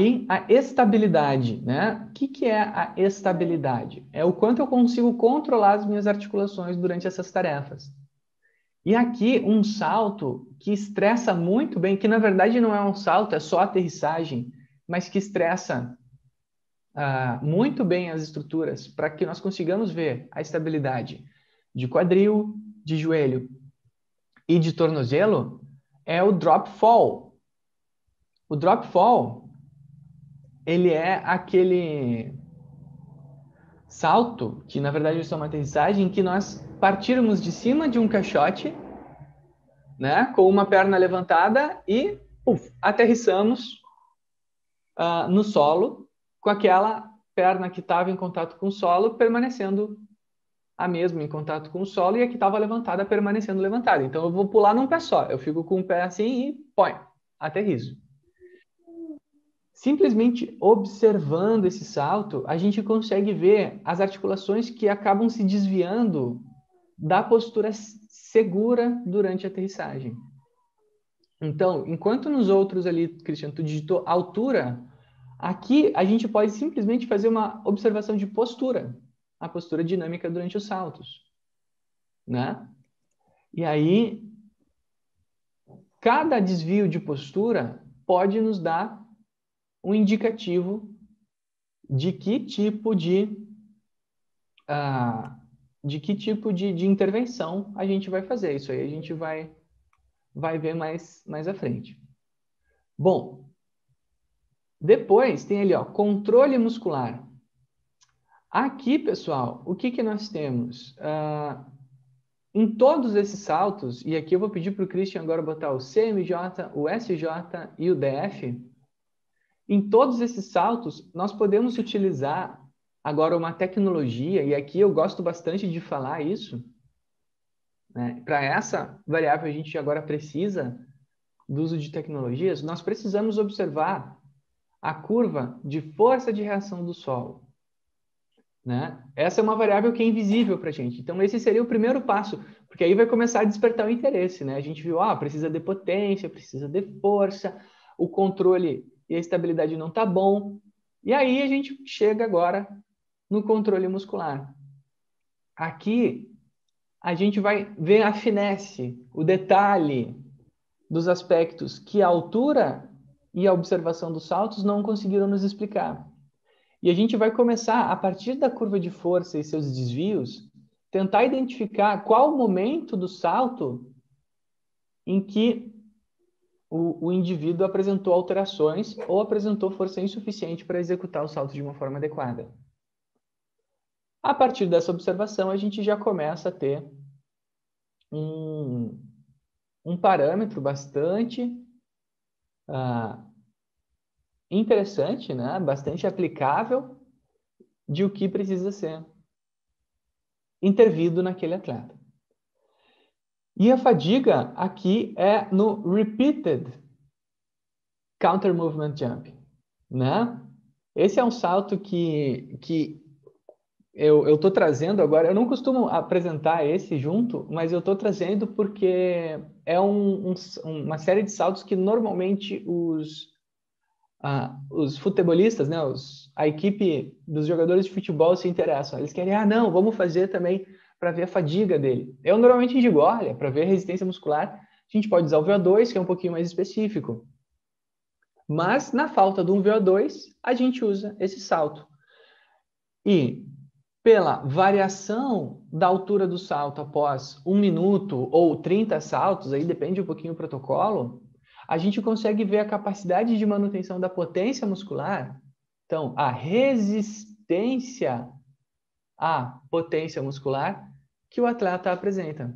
Aí, a estabilidade, né? O que, que é a estabilidade? É o quanto eu consigo controlar as minhas articulações durante essas tarefas. E aqui, um salto que estressa muito bem, que na verdade não é um salto, é só aterrissagem, mas que estressa uh, muito bem as estruturas para que nós consigamos ver a estabilidade de quadril, de joelho e de tornozelo, é o drop fall. O drop fall ele é aquele salto, que na verdade é uma aterrissagem, em que nós partirmos de cima de um caixote, né, com uma perna levantada e uf, aterrissamos uh, no solo com aquela perna que estava em contato com o solo permanecendo a mesma em contato com o solo e a que estava levantada permanecendo levantada. Então eu vou pular num pé só, eu fico com um pé assim e põe, aterrizo simplesmente observando esse salto, a gente consegue ver as articulações que acabam se desviando da postura segura durante a aterrissagem. Então, enquanto nos outros ali, Cristiano, tu digitou altura, aqui a gente pode simplesmente fazer uma observação de postura, a postura dinâmica durante os saltos, né? E aí, cada desvio de postura pode nos dar um indicativo de que tipo de uh, de que tipo de, de intervenção a gente vai fazer. Isso aí a gente vai vai ver mais mais à frente. Bom, depois tem ali, ó, controle muscular. Aqui, pessoal, o que, que nós temos? Uh, em todos esses saltos, e aqui eu vou pedir para o Christian agora botar o CMJ, o SJ e o DF, em todos esses saltos, nós podemos utilizar agora uma tecnologia, e aqui eu gosto bastante de falar isso. Né? Para essa variável, a gente agora precisa do uso de tecnologias, nós precisamos observar a curva de força de reação do solo. Né? Essa é uma variável que é invisível para a gente. Então, esse seria o primeiro passo, porque aí vai começar a despertar o interesse. Né? A gente viu, ah, precisa de potência, precisa de força, o controle e a estabilidade não está bom. E aí a gente chega agora no controle muscular. Aqui a gente vai ver a finesse, o detalhe dos aspectos que a altura e a observação dos saltos não conseguiram nos explicar. E a gente vai começar, a partir da curva de força e seus desvios, tentar identificar qual o momento do salto em que o, o indivíduo apresentou alterações ou apresentou força insuficiente para executar o salto de uma forma adequada. A partir dessa observação, a gente já começa a ter um, um parâmetro bastante uh, interessante, né? bastante aplicável de o que precisa ser intervido naquele atleta. E a fadiga aqui é no repeated counter movement jump, né? Esse é um salto que, que eu estou trazendo agora. Eu não costumo apresentar esse junto, mas eu estou trazendo porque é um, um, uma série de saltos que normalmente os, uh, os futebolistas, né, os, a equipe dos jogadores de futebol se interessam. Eles querem, ah, não, vamos fazer também para ver a fadiga dele. Eu normalmente digo, olha, para ver a resistência muscular, a gente pode usar o VO2, que é um pouquinho mais específico. Mas, na falta de um VO2, a gente usa esse salto. E, pela variação da altura do salto após um minuto ou 30 saltos, aí depende um pouquinho do protocolo, a gente consegue ver a capacidade de manutenção da potência muscular. Então, a resistência à potência muscular que o atleta apresenta.